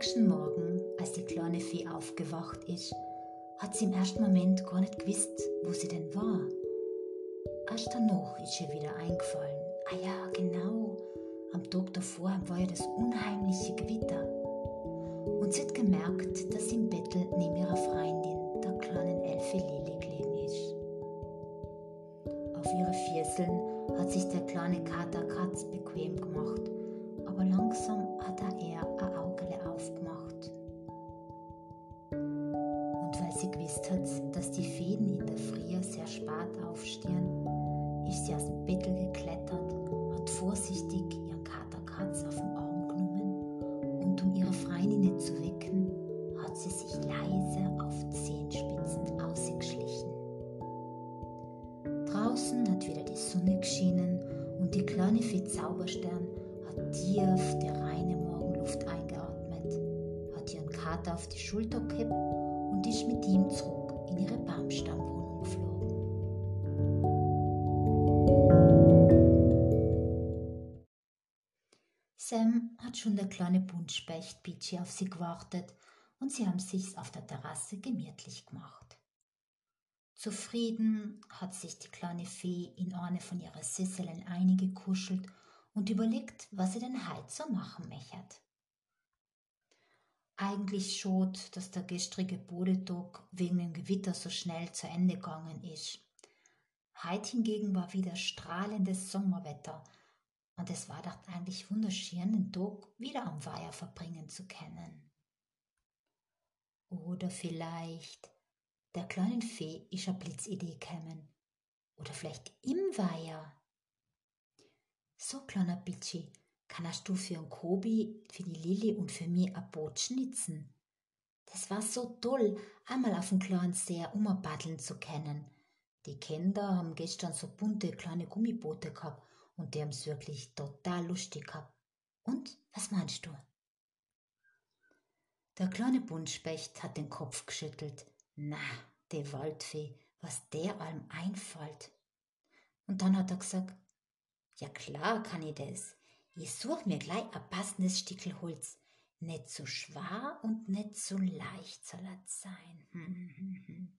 nächsten Morgen, als die kleine Fee aufgewacht ist, hat sie im ersten Moment gar nicht gewusst, wo sie denn war. Erst danach ist ihr wieder eingefallen. Ah ja, genau. Am Tag davor war ja das unheimliche die Fäden in der Früh sehr spät aufstehen, ist sie aus dem Bettel geklettert, hat vorsichtig ihren Kater Katz auf den Arm genommen und um ihre Freundin nicht zu wecken, hat sie sich leise auf Zehenspitzen ausgeschlichen. Draußen hat wieder die Sonne geschienen und die kleine Fee Zauberstern hat tief die reine Morgenluft eingeatmet, hat ihren Kater auf die Schulter gehabt und ist mit ihm zurück in ihre Baumstammwohnung geflogen. Sam hat schon der kleine Buntspecht Peachy auf sie gewartet und sie haben sich's auf der Terrasse gemütlich gemacht. Zufrieden hat sich die kleine Fee in eine von ihren Sisseln eingekuschelt und überlegt, was sie denn heute so machen möchte. Eigentlich schot, dass der gestrige Bodetag wegen dem Gewitter so schnell zu Ende gegangen ist. Heute hingegen war wieder strahlendes Sommerwetter und es war doch eigentlich wunderschön, den Tag wieder am Weiher verbringen zu können. Oder vielleicht der kleinen Fee ist eine Blitzidee gekommen. Oder vielleicht im Weiher. So, kleiner Bitschi, kannst du für den Kobi, für die Lilly und für mich ein Boot schnitzen? Das war so toll, einmal auf dem kleinen See umpaddeln zu können. Die Kinder haben gestern so bunte kleine Gummiboote gehabt und die haben's wirklich total lustig gehabt. Und, was meinst du? Der kleine Buntspecht hat den Kopf geschüttelt. Na, die Waldfee, was der allem einfällt. Und dann hat er gesagt, ja klar kann ich das. Ich such mir gleich ein passendes Stickel Holz. Nicht zu schwer und nicht zu leicht soll es sein.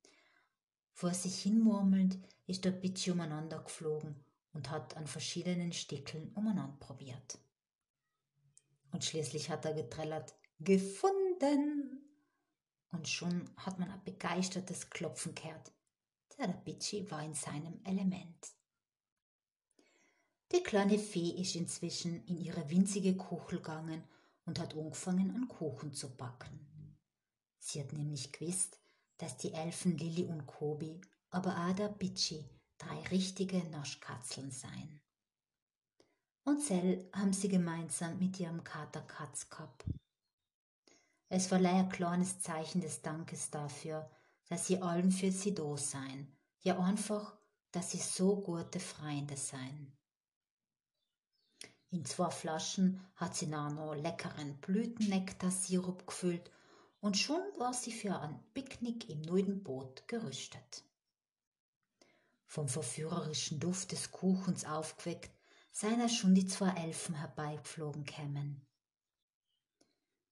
Vor sich hinmurmelnd ist der Bitschi umeinander geflogen und hat an verschiedenen Stickeln umeinander probiert. Und schließlich hat er getrellert, gefunden! Und schon hat man ein begeistertes Klopfen gehört. Der Bitschi war in seinem Element. Die kleine Fee ist inzwischen in ihre winzige Kuchel gegangen und hat angefangen, einen Kuchen zu backen. Sie hat nämlich gewusst, dass die Elfen Lilli und Kobi, aber der Bitschi drei richtige Naschkatzeln seien. Und Sell haben sie gemeinsam mit ihrem Kater Katz gehabt. Es war ein kleines Zeichen des Dankes dafür, dass sie allen für sie da sein, ja einfach, dass sie so gute Freunde seien. In zwei Flaschen hat sie noch leckeren Blütennektar-Sirup gefüllt und schon war sie für ein Picknick im neuen Boot gerüstet. Vom verführerischen Duft des Kuchens aufgeweckt, seien schon die zwei Elfen herbeigeflogen kämen.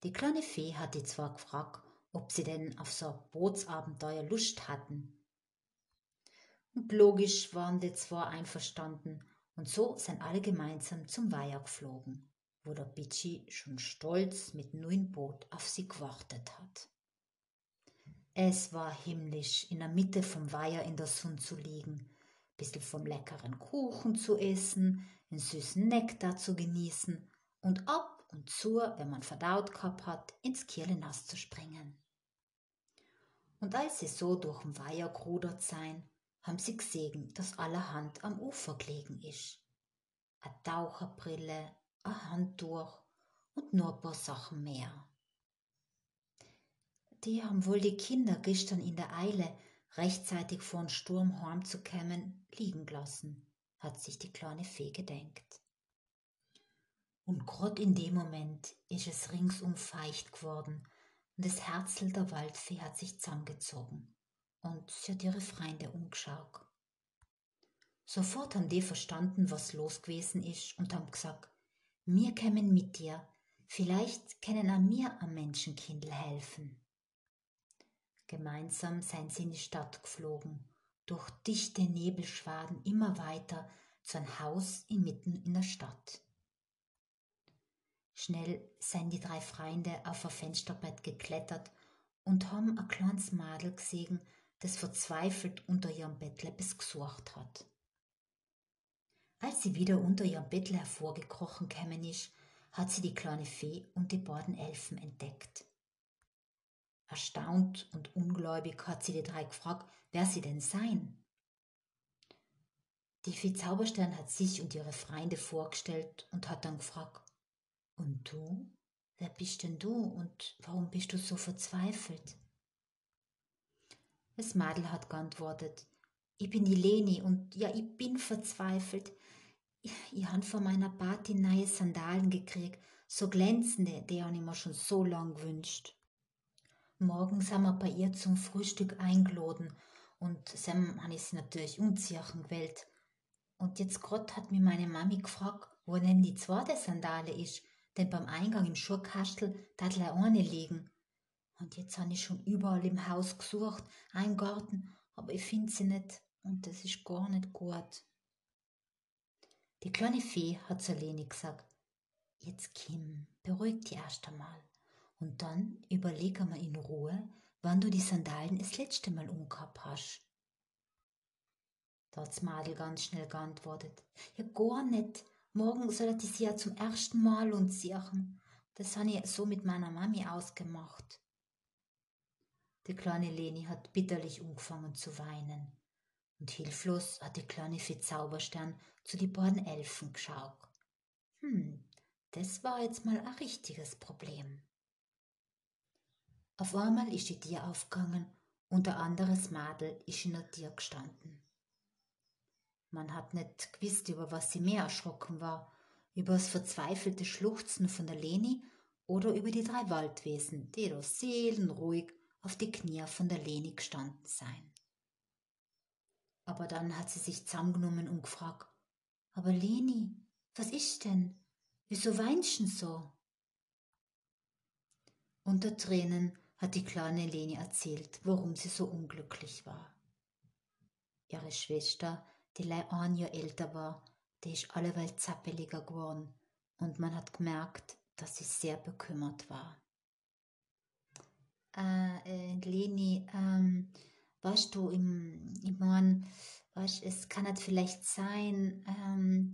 Die kleine Fee hatte zwar gefragt, ob sie denn auf so ein Bootsabenteuer Lust hatten. Und logisch waren die zwei einverstanden, und so sind alle gemeinsam zum Weiher geflogen, wo der Bitschi schon stolz mit neuen Boot auf sie gewartet hat. Es war himmlisch, in der Mitte vom Weiher in der Sonne zu liegen, bisschen vom leckeren Kuchen zu essen, den süßen Nektar zu genießen und ab und zu, wenn man verdaut gehabt hat, ins Kirlenhaus zu springen. Und als sie so durch den Weiher gerudert sein, haben sie gesehen, dass allerhand am Ufer gelegen ist. A Taucherbrille, a Handtuch und nur ein paar Sachen mehr. Die haben wohl die Kinder gestern in der Eile, rechtzeitig vor dem Sturm heimzukommen, liegen gelassen, hat sich die kleine Fee gedenkt. Und grad in dem Moment ist es ringsum feucht geworden und das Herzl der Waldfee hat sich zusammengezogen und sie hat ihre Freunde umgeschaut. Sofort haben die verstanden, was los gewesen ist und haben gesagt, wir kämen mit dir, vielleicht können an mir am Menschenkindl helfen. Gemeinsam seien sie in die Stadt geflogen, durch dichte Nebelschwaden immer weiter zu einem Haus inmitten in der Stadt. Schnell seien die drei Freunde auf ein Fensterbett geklettert und haben ein kleines Madel gesehen, das verzweifelt unter ihrem Bettle bis gesucht hat. Als sie wieder unter ihrem Bettle hervorgekrochen kämen ist, hat sie die kleine Fee und die beiden Elfen entdeckt. Erstaunt und ungläubig hat sie die drei gefragt, wer sie denn seien. Die Fee Zauberstern hat sich und ihre Freunde vorgestellt und hat dann gefragt, und du? Wer bist denn du und warum bist du so verzweifelt? Das Madel hat geantwortet, ich bin die Leni und ja, ich bin verzweifelt. Ich, ich habe von meiner Party neue Sandalen gekriegt, so glänzende, die habe ich mir schon so lang gewünscht. Morgen sind wir bei ihr zum Frühstück eingeladen und Sam habe ich sie natürlich umziehen gewählt. Und jetzt grad hat mir meine Mami gefragt, wo denn die zweite Sandale ist, denn beim Eingang im Schurkastel da hat eine liegen. Und jetzt habe ich schon überall im Haus gesucht, einen Garten, aber ich finde sie nicht und das ist gar nicht gut. Die kleine Fee hat zur Leni gesagt, jetzt Kim, beruhig dich erst einmal und dann überleg einmal in Ruhe, wann du die Sandalen das letzte Mal umgehabt hast. Da hat's Madel ganz schnell geantwortet, ja gar nicht, morgen soll er sie ja zum ersten Mal unziehen. Das habe ich so mit meiner Mami ausgemacht. Die kleine Leni hat bitterlich angefangen zu weinen. Und hilflos hat die kleine Fee Zauberstern zu die beiden Elfen geschaut. Hm, das war jetzt mal ein richtiges Problem. Auf einmal ist die Tür aufgegangen und ein anderes Madel ist in der Tür gestanden. Man hat nicht gewusst, über was sie mehr erschrocken war, über das verzweifelte Schluchzen von der Leni oder über die drei Waldwesen, die da seelenruhig auf die Knie von der Leni gestanden seien. Aber dann hat sie sich zusammengenommen und gefragt, aber Leni, was ist denn? Wieso weinst du so? Unter Tränen hat die kleine Leni erzählt, warum sie so unglücklich war. Ihre Schwester, die ein Jahr älter war, die ist alleweil zappeliger geworden und man hat gemerkt, dass sie sehr bekümmert war äh, äh, Leni, ähm, weißt du, im, ich mein, weißt, es kann halt vielleicht sein, ähm,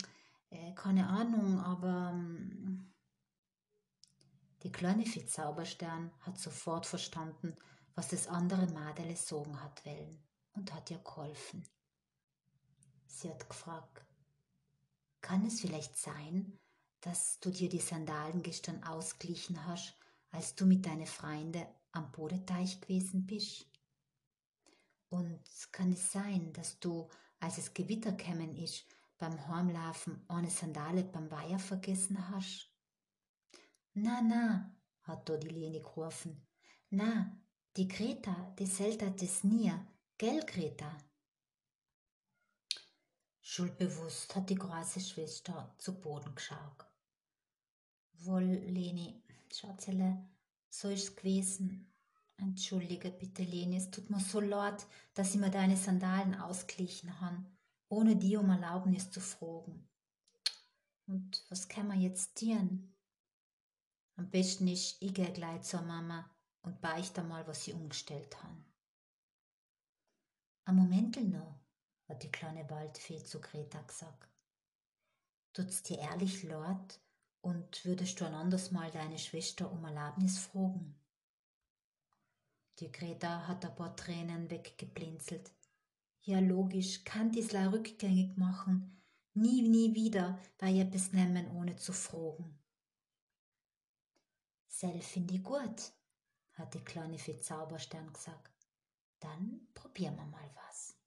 äh, keine Ahnung, aber ähm, die kleine Fee Zauberstern hat sofort verstanden, was das andere Madele sagen hat wollen und hat ihr geholfen. Sie hat gefragt, kann es vielleicht sein, dass du dir die Sandalen gestern ausglichen hast, als du mit deinen Freunden am Bodeteich gewesen bist? Und kann es sein, dass du, als es Gewitter kämen ist, beim Heimlaufen eine Sandale beim Weiher vergessen hast? Na, na, hat da die Leni gerufen. Na, die Greta, die selter das nie, gell, Greta? Schuldbewusst hat die große Schwester zu Boden geschaut. Wohl, Leni, Schatzele, so ist's gewesen. Entschuldige bitte, Leni, es tut mir so leid, dass ich mir deine Sandalen ausglichen han, ohne dir um Erlaubnis zu fragen. Und was kann man jetzt tun? Am besten ist, ich gehe gleich zur Mama und beichte mal, was sie umgestellt han. Ein Moment noch, hat die kleine Waldfee zu Greta gesagt. Tut's dir ehrlich leid, und würdest du ein anderes Mal deine Schwester um Erlaubnis fragen? Die Greta hat ein paar Tränen weggeblinzelt. Ja, logisch, kann diesla rückgängig machen. Nie, nie wieder bei ihr bis nehmen, ohne zu fragen. Sel find ich gut, hat die kleine Fee Zauberstern gesagt. Dann probieren wir mal was.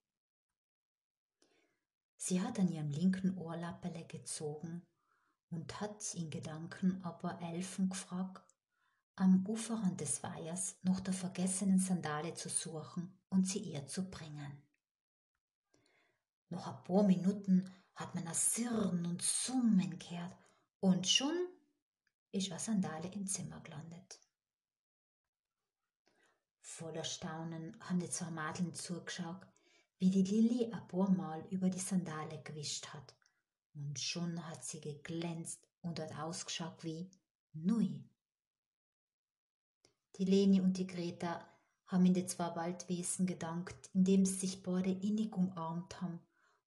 Sie hat an ihrem linken Ohrlappele gezogen und hat in Gedanken aber Elfen gefragt, am Uferrand des Weihers nach der vergessenen Sandale zu suchen und sie ihr zu bringen. Noch ein paar Minuten hat man ein Sirren und Summen gehört und schon ist eine Sandale im Zimmer gelandet. Voller Staunen haben die zwei Madeln zugeschaut, wie die Lilly ein paar Mal über die Sandale gewischt hat. Und schon hat sie geglänzt und hat ausgeschaut wie neu. Die Leni und die Greta haben in die zwei Waldwesen gedankt, indem sie sich beide innig umarmt haben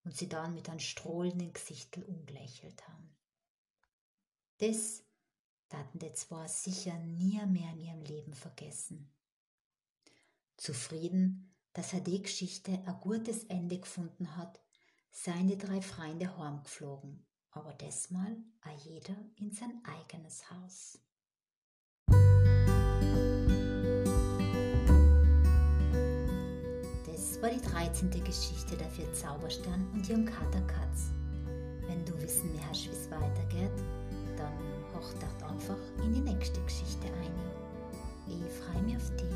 und sie dann mit einem strahlenden Gesichtel umgelächelt haben. Das taten die zwei sicher nie mehr in ihrem Leben vergessen. Zufrieden, dass er die Geschichte ein gutes Ende gefunden hat, seien die drei Freunde heimgeflogen, aber diesmal a jeder in sein eigenes Haus. war die 13. Geschichte der vier Zauberstern und ihrem Kater Katz. Wenn du wissen möchtest, wie es weitergeht, dann hocht einfach in die nächste Geschichte ein. Ich freue mich auf dich.